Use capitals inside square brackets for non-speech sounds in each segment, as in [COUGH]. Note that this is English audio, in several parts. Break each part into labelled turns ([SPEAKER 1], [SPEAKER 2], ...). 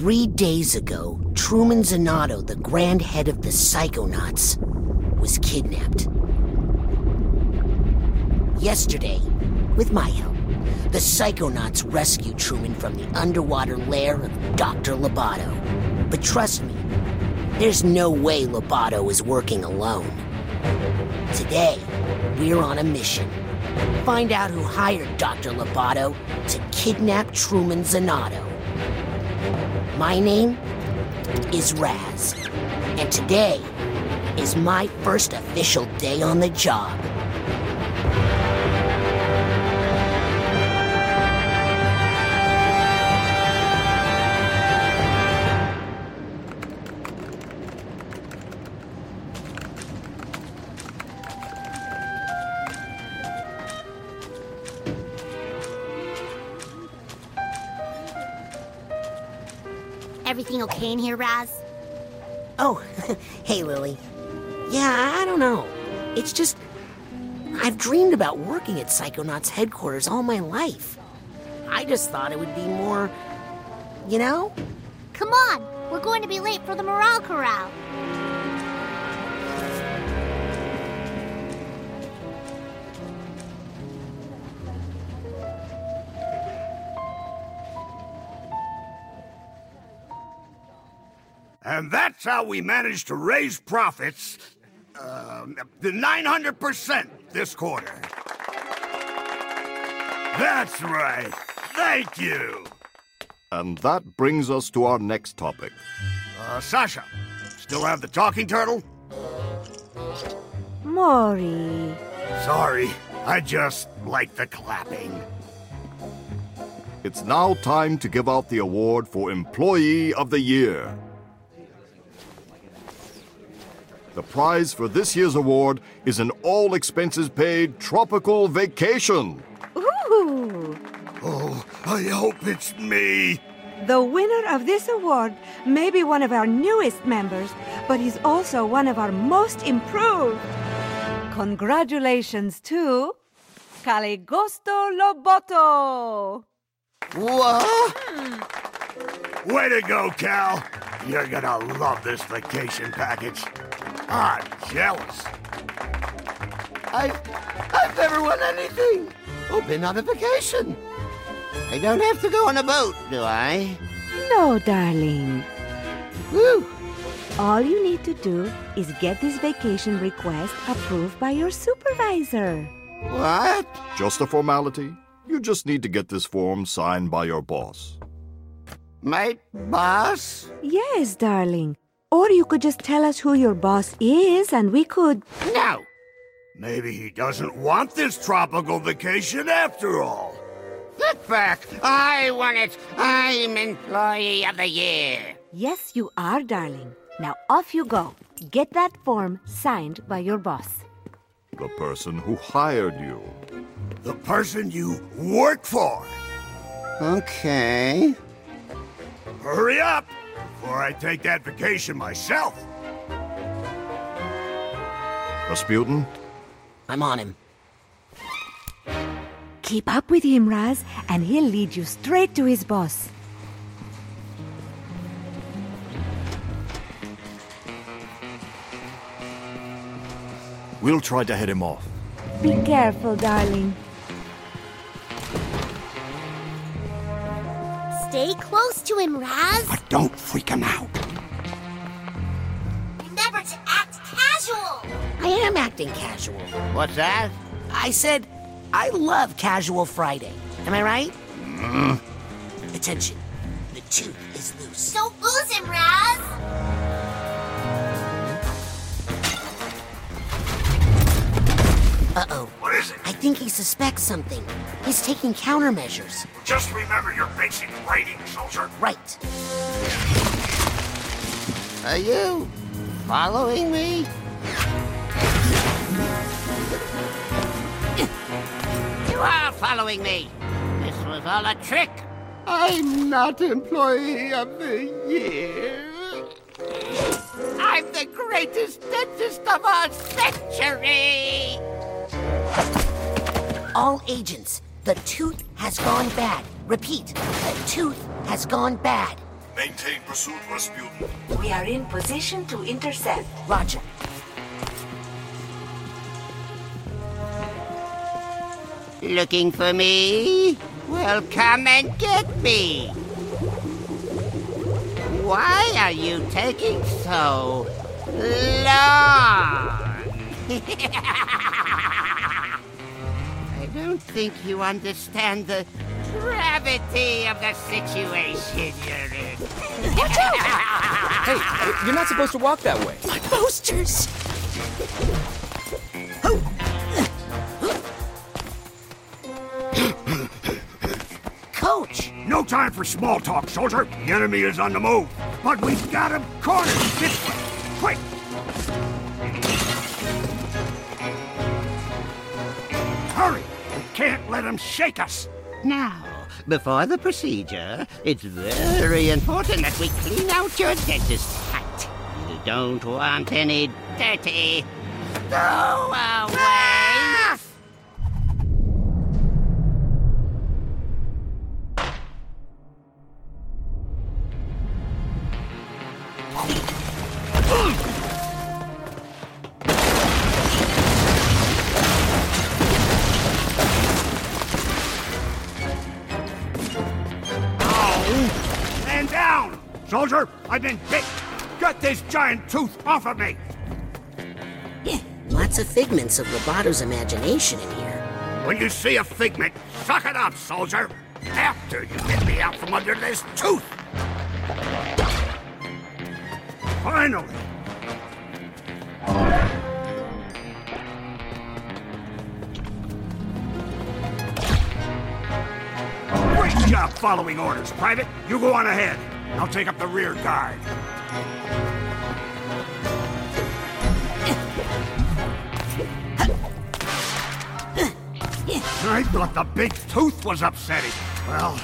[SPEAKER 1] Three days ago, Truman Zanotto, the grand head of the Psychonauts, was kidnapped. Yesterday, with my help, the Psychonauts rescued Truman from the underwater lair of Dr. Loboto. But trust me, there's no way Loboto is working alone. Today, we're on a mission. Find out who hired Dr. Loboto to kidnap Truman Zanotto. My name is Raz, and today is my first official day on the job.
[SPEAKER 2] Here, Raz?
[SPEAKER 1] Oh, [LAUGHS] hey, Lili. Yeah, I don't know. It's just. I've dreamed about working at Psychonauts headquarters all my life. I just thought it would be more. You know?
[SPEAKER 2] Come on, we're going to be late for the Morale Corral.
[SPEAKER 3] And that's how we managed to raise profits uh, the 900% this quarter. That's right. Thank you.
[SPEAKER 4] And that brings us to our next topic.
[SPEAKER 3] Uh, Sasha, still have the talking turtle?
[SPEAKER 5] Maury.
[SPEAKER 3] Sorry, I just like the clapping.
[SPEAKER 4] It's now time to give out the award for Employee of the Year. The prize for this year's award is an all expenses paid tropical vacation.
[SPEAKER 5] Ooh!
[SPEAKER 3] Oh, I hope it's me.
[SPEAKER 5] The winner of this award may be one of our newest members, but he's also one of our most improved. Congratulations to Caligosto Loboto.
[SPEAKER 1] What? Hmm.
[SPEAKER 3] Way to go, Cal. You're gonna love this vacation package. I'm jealous.
[SPEAKER 6] I've, I've never won anything. Oh, been on a vacation. I don't have to go on a boat, do I?
[SPEAKER 5] No, darling.
[SPEAKER 6] Woo!
[SPEAKER 5] All you need to do is get this vacation request approved by your supervisor.
[SPEAKER 6] What?
[SPEAKER 4] Just a formality. You just need to get this form signed by your boss.
[SPEAKER 6] My boss?
[SPEAKER 5] Yes, darling. Or you could just tell us who your boss is and we could.
[SPEAKER 6] No.
[SPEAKER 3] Maybe he doesn't want this tropical vacation after all.
[SPEAKER 6] Look back. I want it. I'm Employee of the Year.
[SPEAKER 5] Yes, you are, darling. Now off you go. Get that form signed by your boss.
[SPEAKER 4] The person who hired you.
[SPEAKER 3] The person you work for.
[SPEAKER 6] Okay.
[SPEAKER 3] Hurry up before I take that vacation myself.
[SPEAKER 4] Rasputin,
[SPEAKER 1] I'm on him.
[SPEAKER 5] Keep up with him, Raz, and he'll lead you straight to his boss.
[SPEAKER 7] We'll try to head him off.
[SPEAKER 5] Be careful, darling.
[SPEAKER 2] Stay close to him, Raz.
[SPEAKER 3] But don't freak him out.
[SPEAKER 2] Remember to act casual.
[SPEAKER 1] I am acting casual.
[SPEAKER 6] What's that?
[SPEAKER 1] I said, I love Casual Friday. Am I right? Attention. The tooth is loose.
[SPEAKER 2] Don't lose him, Raz.
[SPEAKER 1] Uh oh.
[SPEAKER 3] What is it?
[SPEAKER 1] I think he suspects something. He's taking countermeasures.
[SPEAKER 3] Just remember your basic braining, soldier.
[SPEAKER 1] Right.
[SPEAKER 6] Are you following me? You are following me. This was all a trick. I'm not Employee of the Year. I'm the greatest dentist of our century.
[SPEAKER 1] All agents, the tooth has gone bad. Repeat, the tooth has gone bad.
[SPEAKER 4] Maintain pursuit, Rasputin.
[SPEAKER 5] We are in position to intercept.
[SPEAKER 1] Roger.
[SPEAKER 6] Looking for me? Well, come and get me. Why are you taking so long? [LAUGHS] I don't think you understand the gravity of the situation you're in. [LAUGHS]
[SPEAKER 8] Hey, uh, you're not supposed to walk that way.
[SPEAKER 1] My posters! Coach!
[SPEAKER 3] No time for small talk, soldier. The enemy is on the move. But we've got him cornered this way. Quick! Can't let him shake us.
[SPEAKER 6] Now, before the procedure, it's very important that we clean out your dentist's hat. You don't want any dirty throwaways.
[SPEAKER 3] Tooth off of me!
[SPEAKER 1] Yeah, lots of figments of Loboto's imagination in here.
[SPEAKER 3] When you see a figment, suck it up, soldier! After you get me out from under this tooth! Finally! Great job following orders, Private. You go on ahead. I'll take up the rear guard. I thought the big tooth was upsetting. Well,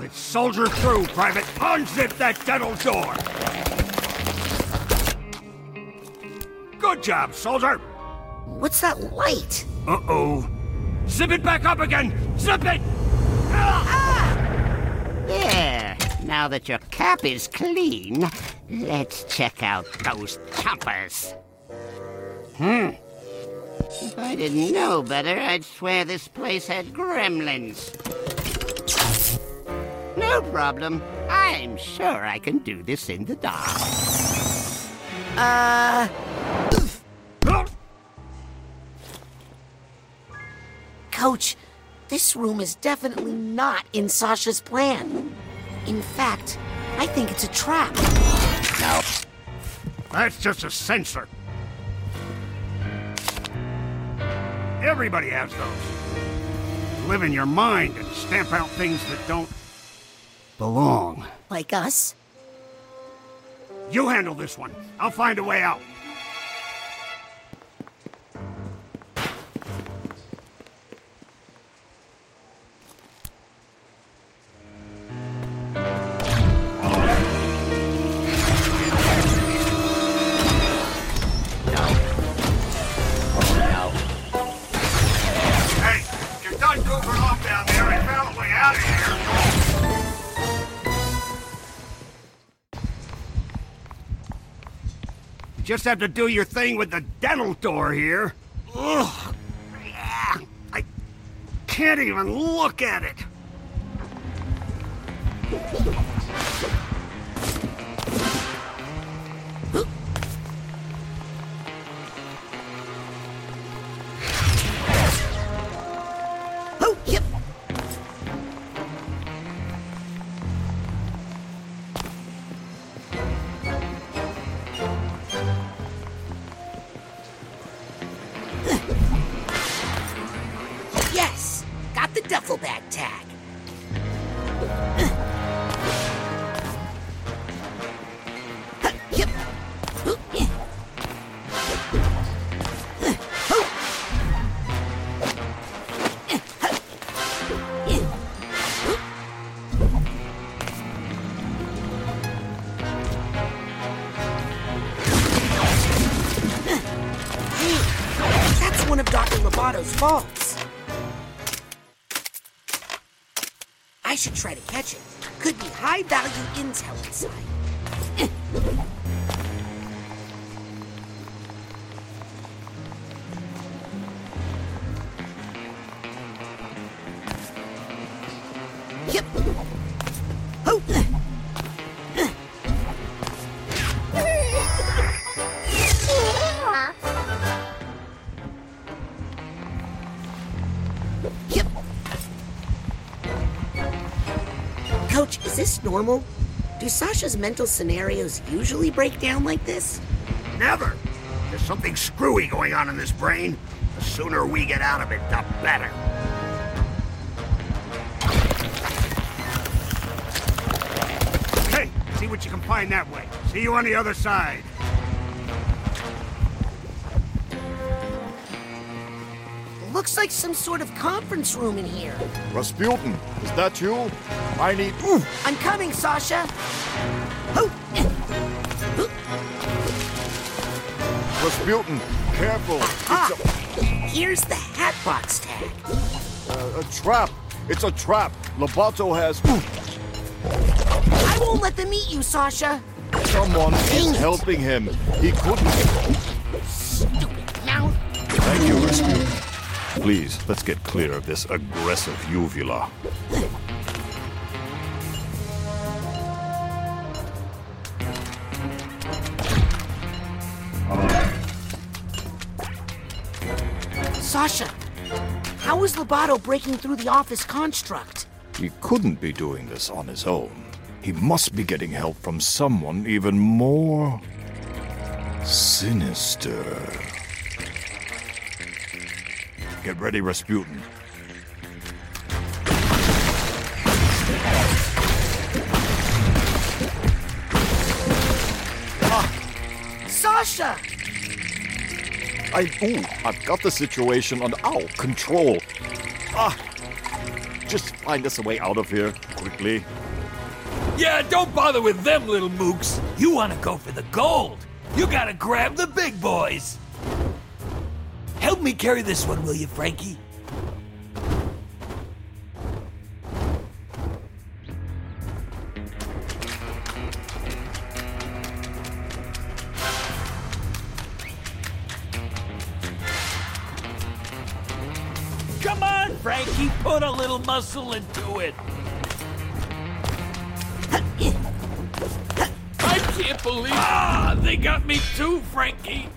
[SPEAKER 3] let's soldier through, Private. Unzip that dental door. Good job, soldier.
[SPEAKER 1] What's that light?
[SPEAKER 3] Uh-oh. Zip it back up again. Zip it.
[SPEAKER 6] There. Now that your cap is clean, let's check out those chompers. Hmm. If I didn't know better, I'd swear this place had gremlins. No problem. I'm sure I can do this in the dark.
[SPEAKER 1] Uh. Coach, this room is definitely not in Sasha's plan. In fact, I think it's a trap.
[SPEAKER 3] No. That's just a sensor. Everybody has those. Live in your mind and stamp out things that don't belong.
[SPEAKER 1] Like us?
[SPEAKER 3] You handle this one. I'll find a way out. Have to do your thing with the dental door here. Ugh. I can't even look at it.
[SPEAKER 1] I should try to catch it. Could be high value intel normal? Do Sasha's mental scenarios usually break down like this?
[SPEAKER 3] Never. There's something screwy going on in this brain. The sooner we get out of it, the better. Hey, see what you can find that way. See you on the other side.
[SPEAKER 1] Looks like some sort of conference room in here.
[SPEAKER 4] Rasputin, is that you? I need. Ooh!
[SPEAKER 1] I'm coming, Sasha. Oh.
[SPEAKER 4] Rasputin, careful!
[SPEAKER 1] Ah,
[SPEAKER 4] It's
[SPEAKER 1] here's the Hatbox tag.
[SPEAKER 4] a, a trap! It's a trap! Loboto has. Ooh!
[SPEAKER 1] I won't let them eat you, Sasha.
[SPEAKER 4] Someone
[SPEAKER 1] Dang
[SPEAKER 4] is
[SPEAKER 1] it.
[SPEAKER 4] helping him. He couldn't.
[SPEAKER 1] Stupid mouth.
[SPEAKER 4] Thank you, Rasputin. Please, let's get clear of this aggressive uvula.
[SPEAKER 1] Sasha, how is Loboto breaking through the office construct?
[SPEAKER 4] He couldn't be doing this on his own. He must be getting help from someone even more sinister. Get ready, Rasputin.
[SPEAKER 1] Sasha!
[SPEAKER 4] I ooh, I've got the situation under ow control. Ah, just find us a way out of here quickly.
[SPEAKER 9] Yeah, don't bother with them little mooks. You want to go for the gold. You gotta grab the big boys. Help me carry this one, will you, Frankie? Come on, Frankie, put a little muscle into it. I can't believe. Ah, they got me too, Frankie.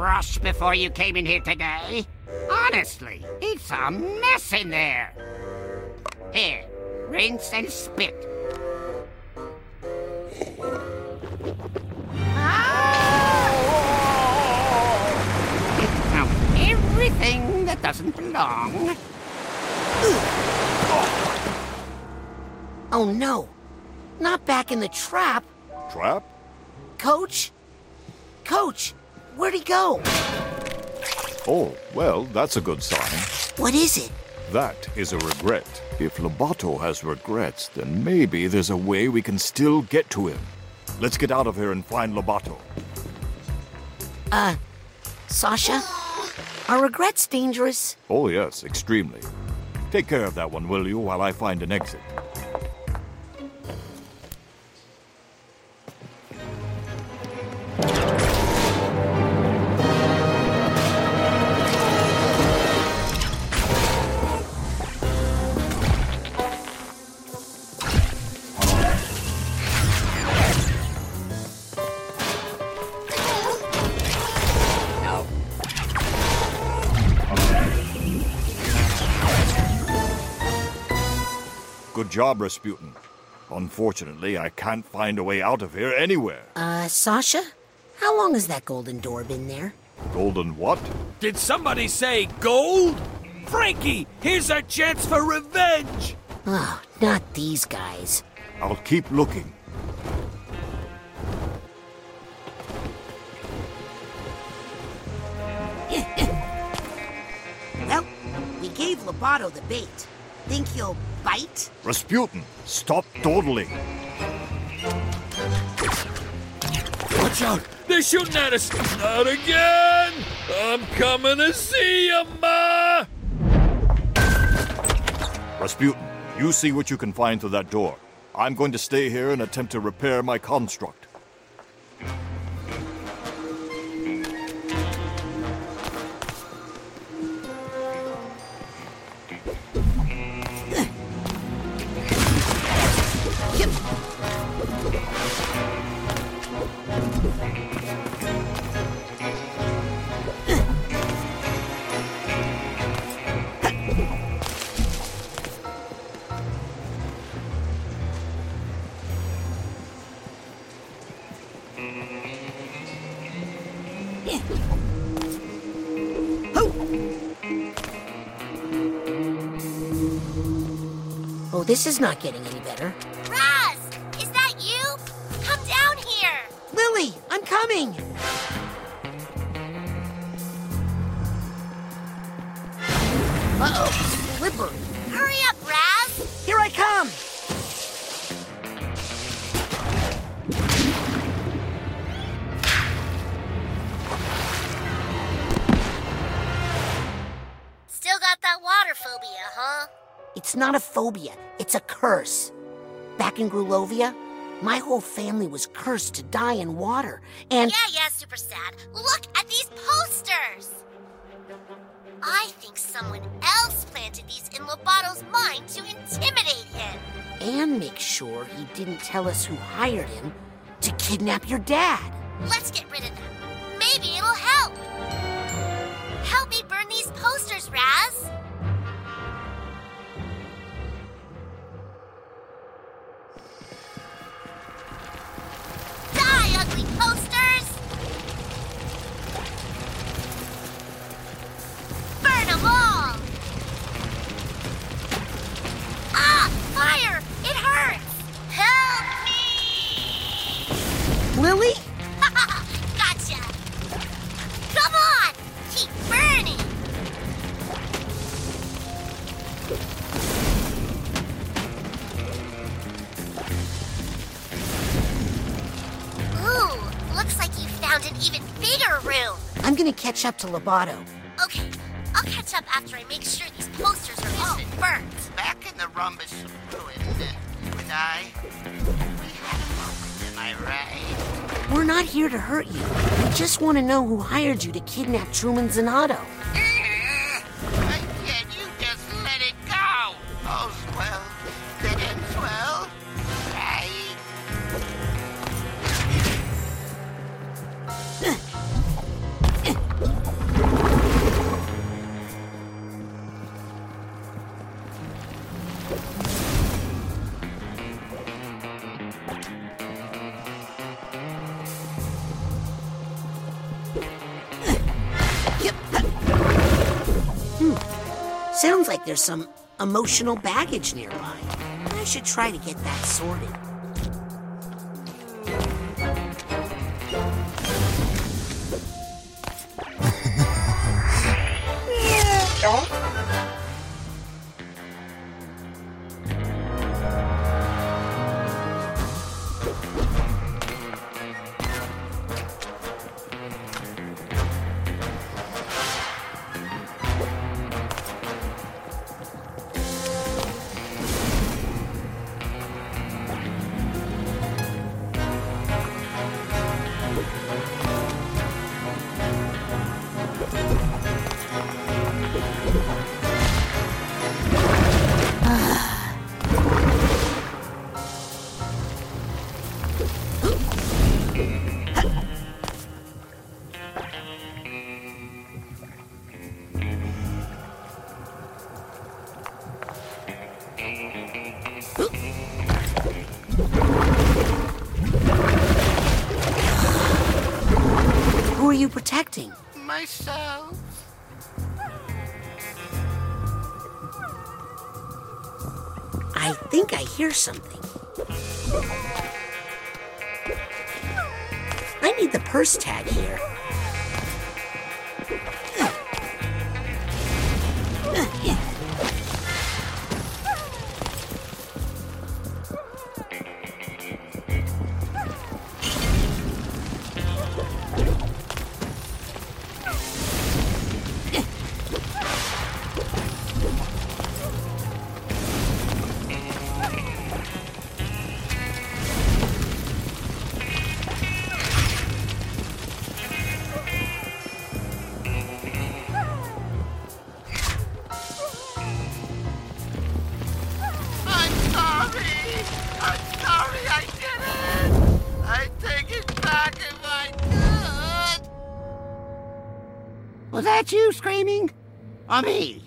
[SPEAKER 6] Brush before you came in here today? Honestly, it's a mess in there. Here, rinse and spit. Ah! Out everything that doesn't belong.
[SPEAKER 1] Oh no. Not back in the trap.
[SPEAKER 4] Trap?
[SPEAKER 1] Coach? Coach, where'd he go?
[SPEAKER 4] Oh, well, that's a good sign.
[SPEAKER 1] What is it?
[SPEAKER 4] That is a regret. If Loboto has regrets, then maybe there's a way we can still get to him. Let's get out of here and find Loboto.
[SPEAKER 1] Uh, Sasha? Are regrets dangerous?
[SPEAKER 4] Oh, yes, extremely. Take care of that one, will you, while I find an exit?
[SPEAKER 7] Job, Rasputin. Unfortunately, I can't find a way out of here anywhere.
[SPEAKER 1] Uh, Sasha? How long has that golden door been there?
[SPEAKER 7] Golden what?
[SPEAKER 9] Did somebody say gold? Frankie, here's our chance for revenge!
[SPEAKER 1] Oh, not these guys.
[SPEAKER 7] I'll keep looking. [COUGHS]
[SPEAKER 1] Well, we gave Loboto the bait. Think you'll bite?
[SPEAKER 7] Rasputin, stop dawdling.
[SPEAKER 9] Watch out! They're shooting at us! Not again! I'm coming to see you, Ma!
[SPEAKER 7] Rasputin, you see what you can find through that door. I'm going to stay here and attempt to repair my construct.
[SPEAKER 1] This is not getting any better.
[SPEAKER 2] Raz! Is that you? Come down here!
[SPEAKER 1] Lili, I'm coming! Uh-oh, slippery.
[SPEAKER 2] Hurry up,
[SPEAKER 1] It's not a phobia, it's a curse. Back in Grulovia, my whole family was cursed to die in water, and
[SPEAKER 2] Yeah, yeah, super sad. Look at these posters! I think someone else planted these in Loboto's mind to intimidate him.
[SPEAKER 1] and make sure he didn't tell us who hired him to kidnap your dad.
[SPEAKER 2] Let's get rid of them. Maybe it'll help. Help me burn these posters, Raz.
[SPEAKER 1] I'm gonna catch up to Loboto.
[SPEAKER 2] Okay, I'll catch up after I make sure these posters are oh. all burnt.
[SPEAKER 6] Back in the rhombus ruin, you and I, we had a moment, am I right?
[SPEAKER 1] We're not here to hurt you. We just want to know who hired you to kidnap Truman Zanotto. There's some emotional baggage nearby. I should try to get that sorted.
[SPEAKER 6] Myself.
[SPEAKER 1] I think I hear something. I need the purse tag here.
[SPEAKER 10] Or me?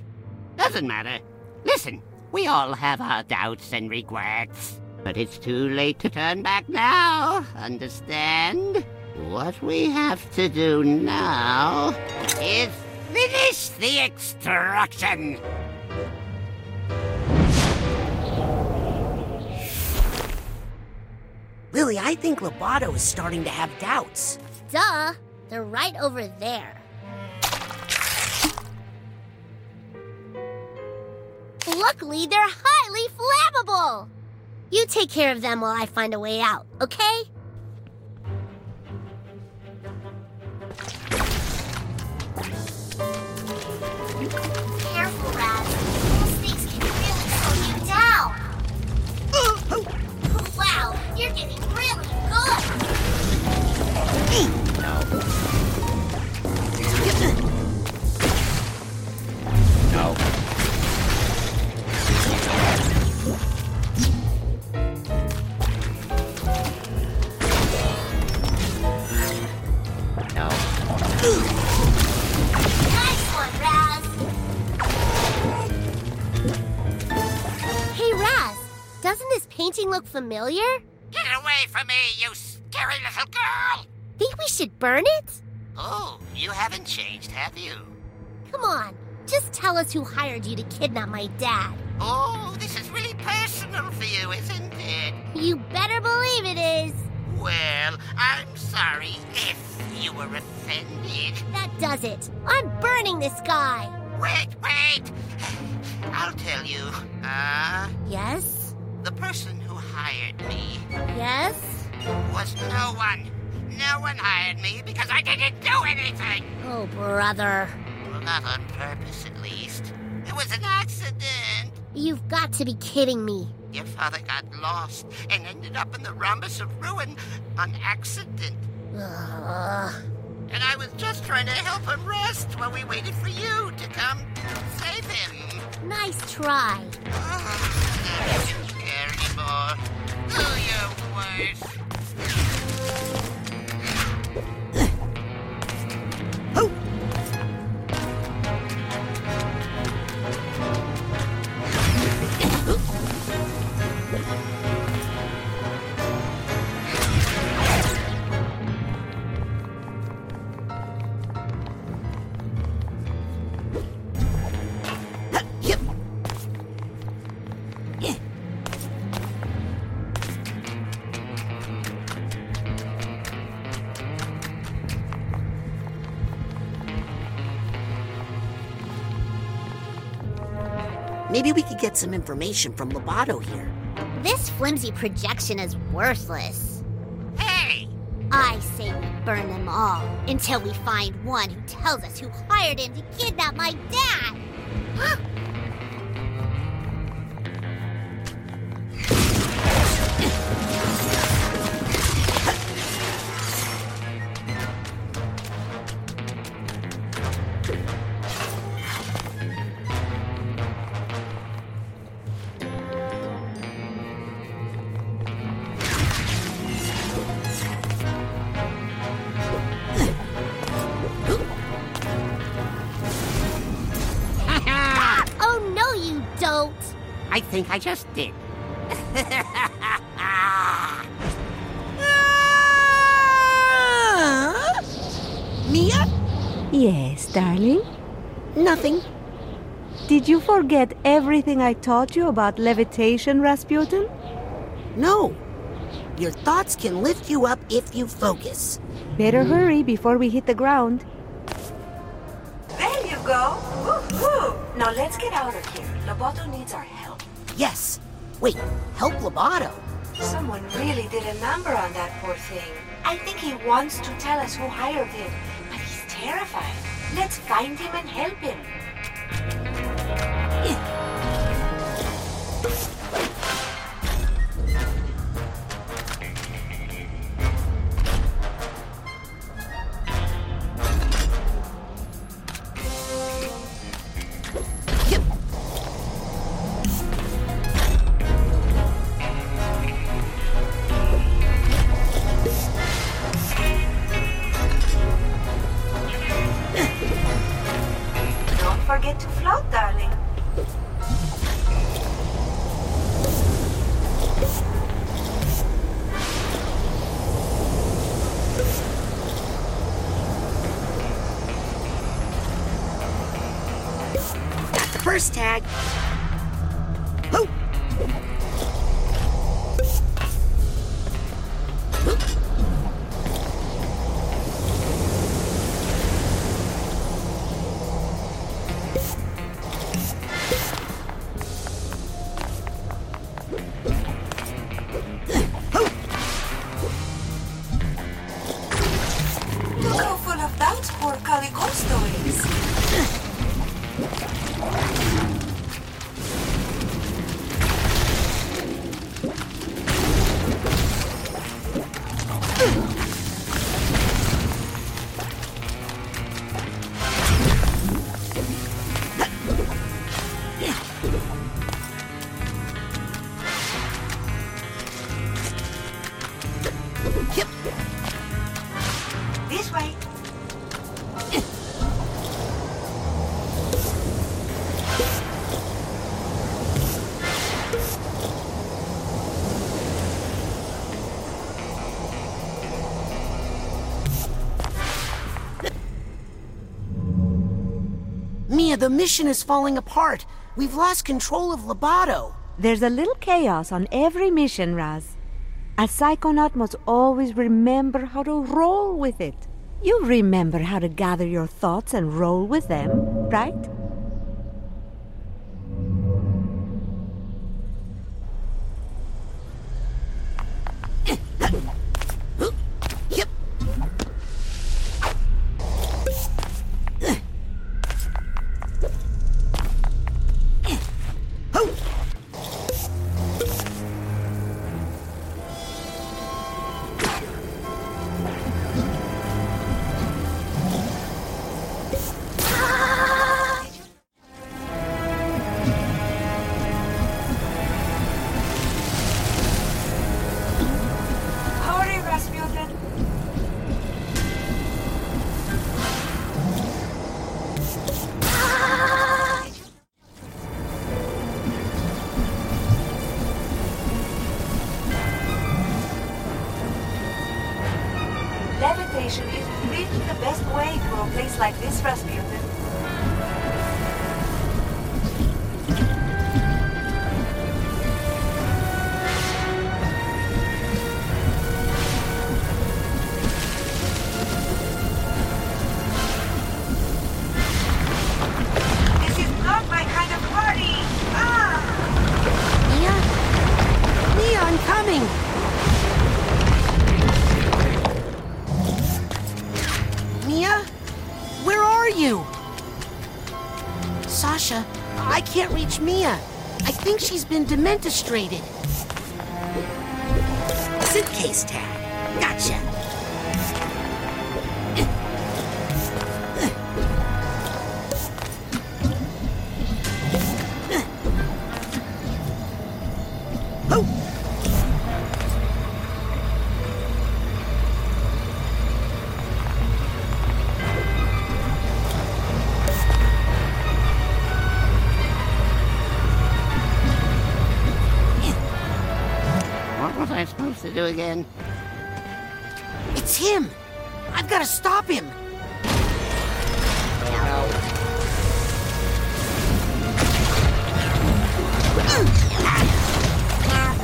[SPEAKER 10] Doesn't matter. Listen, we all have our doubts and regrets. But it's too late to turn back now, understand? What we have to do now is finish the extraction.
[SPEAKER 1] Lili, I think Loboto is starting to have doubts.
[SPEAKER 2] Duh, they're right over there. Luckily, they're highly flammable. You take care of them while I find a way out, okay? Careful, Raz. Those things can really slow you down. Wow, you're getting really good. Painting look familiar?
[SPEAKER 6] Get away from me, you scary little girl!
[SPEAKER 2] Think we should burn it?
[SPEAKER 6] Oh, you haven't changed, have you?
[SPEAKER 2] Come on, just tell us who hired you to kidnap my dad.
[SPEAKER 6] Oh, this is really personal for you, isn't it?
[SPEAKER 2] You better believe it is.
[SPEAKER 6] Well, I'm sorry if you were offended.
[SPEAKER 2] That does it. I'm burning this guy.
[SPEAKER 6] Wait, wait! I'll tell you. Uh,
[SPEAKER 2] Yes?
[SPEAKER 6] The person who hired me
[SPEAKER 2] Yes?
[SPEAKER 6] was no one. No one hired me because I didn't do anything.
[SPEAKER 2] Oh, brother.
[SPEAKER 6] Well, not on purpose, at least. It was an accident.
[SPEAKER 2] You've got to be kidding me.
[SPEAKER 6] Your father got lost and ended up in the rhombus of ruin on accident.
[SPEAKER 2] Ugh.
[SPEAKER 6] And I was just trying to help him rest while we waited for you to come save him.
[SPEAKER 2] Nice try. [SIGHS]
[SPEAKER 6] Oh, Anymore. Do your worst.
[SPEAKER 1] Yep. Get some information from Loboto here.
[SPEAKER 2] This flimsy projection is worthless.
[SPEAKER 6] Hey!
[SPEAKER 2] I say we burn them all until we find one who tells us who hired him to kidnap my dad. Oh,
[SPEAKER 10] think I just did.
[SPEAKER 1] Milla?
[SPEAKER 5] Yes, darling?
[SPEAKER 1] Nothing.
[SPEAKER 5] Did you forget everything I taught you about levitation, Rasputin?
[SPEAKER 1] No. Your thoughts can lift you up if you focus.
[SPEAKER 5] Better hurry before we hit the ground.
[SPEAKER 11] There you go. Woo-hoo. Now let's get out of here. Loboto needs our help.
[SPEAKER 1] Yes. Wait, help Loboto?
[SPEAKER 11] Someone really did a number on that poor thing. I think he wants to tell us who hired him, but he's terrified. Let's find him and help him.
[SPEAKER 1] First tag. Milla, the mission is falling apart. We've lost control of Loboto.
[SPEAKER 5] There's a little chaos on every mission, Raz. A psychonaut must always remember how to roll with it. You remember how to gather your thoughts and roll with them, right?
[SPEAKER 11] Levitation is really the best way to a place like this, Rasputin.
[SPEAKER 1] Been dementistrated.
[SPEAKER 10] To do again?
[SPEAKER 1] It's him! I've got to stop him!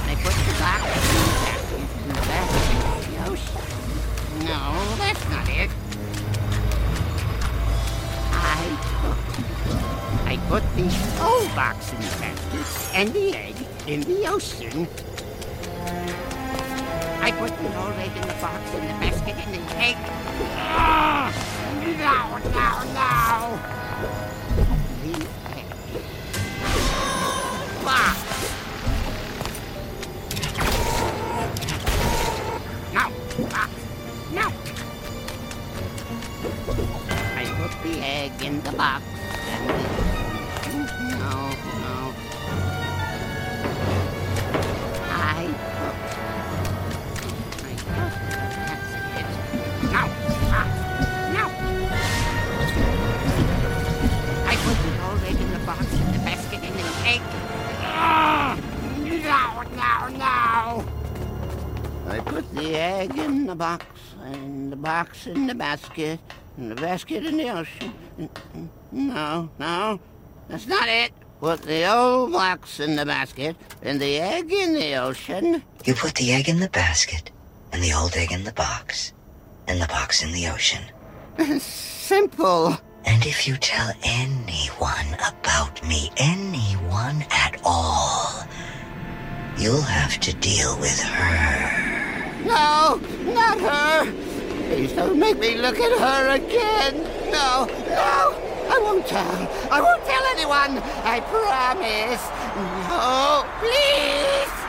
[SPEAKER 6] I put the box in the basket in the ocean. No, that's not it. I put, I put the old box in the basket and the egg in the ocean. Put the old egg in the box and the basket and the egg. Ah! No, no, no! The egg. Box. No! Ah, no! I put the egg in the box and the... No, no. The egg in the box, and the box in the basket, and the basket in the ocean. No, no, that's not it. Put the old box in the basket, and the egg in the ocean.
[SPEAKER 12] You put the egg in the basket, and the old egg in the box, and the box in the ocean. [LAUGHS]
[SPEAKER 6] Simple.
[SPEAKER 12] And if you tell anyone about me, anyone at all, you'll have to deal with her.
[SPEAKER 6] No, not her. Please don't make me look at her again. No, no, I won't tell. I won't tell anyone. I promise. No, please.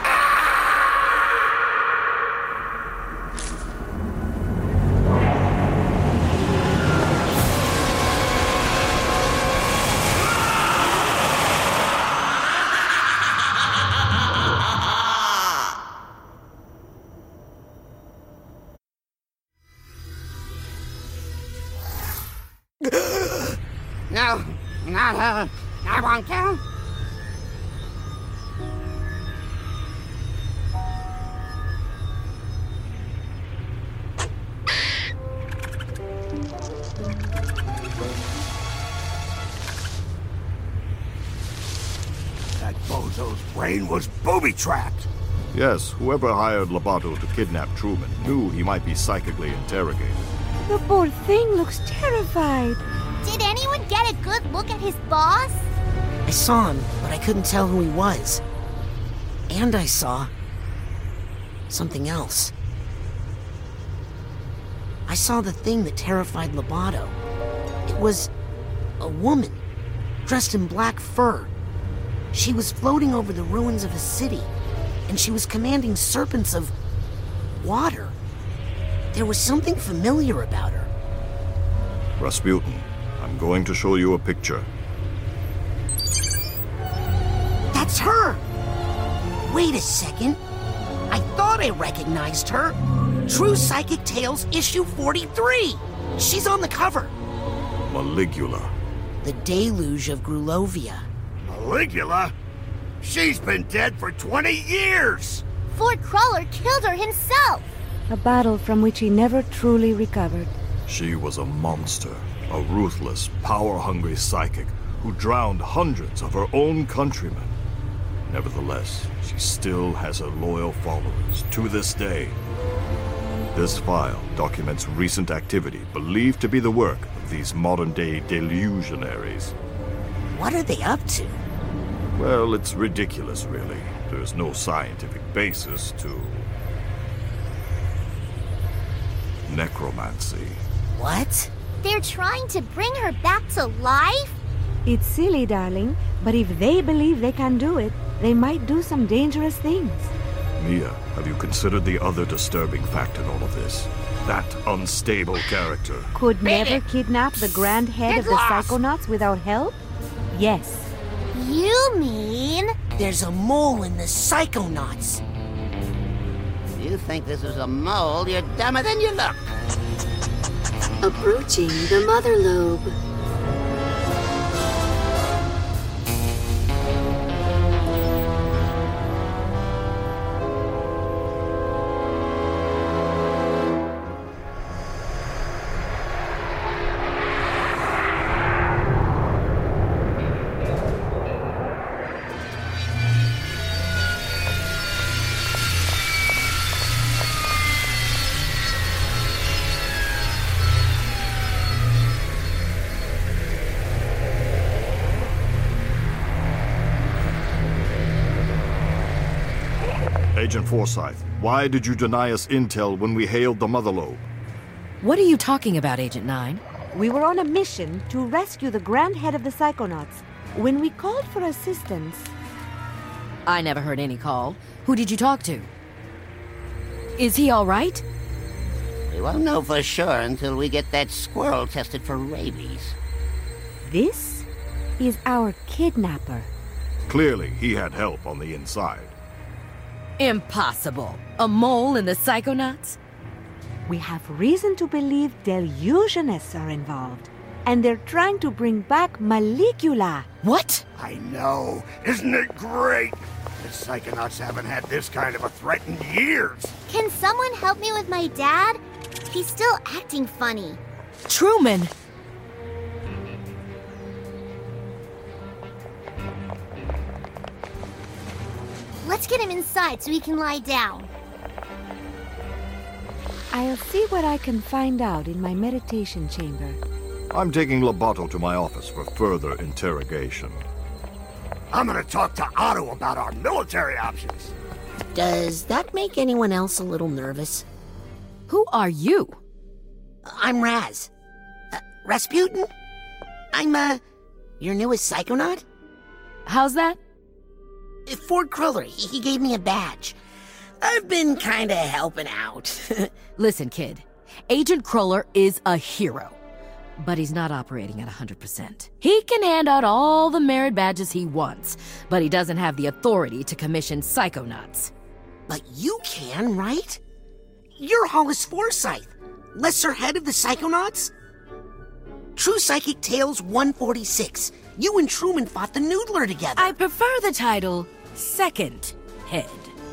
[SPEAKER 6] I won't tell.
[SPEAKER 3] That bozo's brain was booby-trapped.
[SPEAKER 4] Yes, whoever hired Loboto to kidnap Truman knew he might be psychically interrogated.
[SPEAKER 5] The poor thing looks terrified.
[SPEAKER 2] Did anyone get a good look at his boss?
[SPEAKER 1] I saw him, but I couldn't tell who he was. And I saw something else. I saw the thing that terrified Loboto. It was a woman dressed in black fur. She was floating over the ruins of a city, and she was commanding serpents of water. There was something familiar about her.
[SPEAKER 4] Rasputin, I'm going to show you a picture.
[SPEAKER 1] That's her! Wait a second. I thought I recognized her. True Psychic Tales, issue 43. She's on the cover.
[SPEAKER 4] Maligula.
[SPEAKER 1] The Deluge of Grulovia.
[SPEAKER 3] Maligula? She's been dead for 20 years!
[SPEAKER 2] Ford Cruller killed her himself.
[SPEAKER 5] A battle from which he never truly recovered.
[SPEAKER 4] She was a monster, a ruthless, power-hungry psychic who drowned hundreds of her own countrymen. Nevertheless, she still has her loyal followers to this day. This file documents recent activity believed to be the work of these modern-day delusionaries.
[SPEAKER 1] What are they up to?
[SPEAKER 4] Well, it's ridiculous, really. There's no scientific basis to... necromancy.
[SPEAKER 1] What?
[SPEAKER 2] They're trying to bring her back to life?
[SPEAKER 5] It's silly, darling, but if they believe they can do it, they might do some dangerous things.
[SPEAKER 4] Mia, have you considered the other disturbing fact in all of this? That unstable character.
[SPEAKER 5] Could never kidnap the grand head of the Psychonauts without help? Yes.
[SPEAKER 2] You mean?
[SPEAKER 1] There's a mole in the Psychonauts.
[SPEAKER 6] If you think this is a mole, you're dumber than you look.
[SPEAKER 13] Approaching the mother lobe.
[SPEAKER 7] Agent Forsythe, why did you deny us intel when we hailed the Mother Lobe?
[SPEAKER 14] What are you talking about, Agent 9?
[SPEAKER 5] We were on a mission to rescue the Grand Head of the Psychonauts. When we called for assistance,
[SPEAKER 14] I never heard any call. Who did you talk to? Is he all right?
[SPEAKER 10] We won't know for sure until we get that squirrel tested for rabies.
[SPEAKER 5] this is our kidnapper.
[SPEAKER 7] Clearly, he had help on the inside.
[SPEAKER 14] Impossible. A mole in the Psychonauts?
[SPEAKER 5] We have reason to believe Deluginists are involved, and they're trying to bring back Maligula.
[SPEAKER 14] What?
[SPEAKER 3] I know. Isn't it great? The Psychonauts haven't had this kind of a threat in years.
[SPEAKER 2] Can someone help me with my dad? He's still acting funny.
[SPEAKER 14] Truman!
[SPEAKER 2] Let's get him inside so he can lie down.
[SPEAKER 5] I'll see what I can find out in my meditation chamber.
[SPEAKER 7] I'm taking Loboto to my office for further interrogation.
[SPEAKER 3] I'm gonna talk to Otto about our military options.
[SPEAKER 1] Does that make anyone else a little nervous?
[SPEAKER 14] Who are you?
[SPEAKER 1] I'm Raz. Uh, Rasputin? I'm, uh, your newest psychonaut?
[SPEAKER 14] How's that?
[SPEAKER 1] Ford Cruller, he, gave me a badge. I've been kinda helping out. [LAUGHS]
[SPEAKER 14] Listen, kid. Agent Cruller is a hero. But he's not operating at 100%. He can hand out all the merit badges he wants, but he doesn't have the authority to commission psychonauts.
[SPEAKER 1] but you can, right? You're Hollis Forsythe, lesser head of the Psychonauts? True Psychic Tales 146. You and Truman fought the Noodler together.
[SPEAKER 14] I prefer the title Second Head.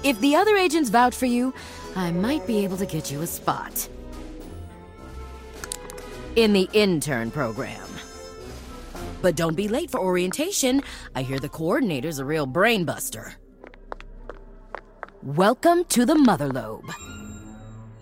[SPEAKER 14] If the other agents vouch for you, I might be able to get you a spot. In the intern program. But don't be late for orientation. I hear the coordinator's a real brainbuster. Welcome to the Mother Lobe.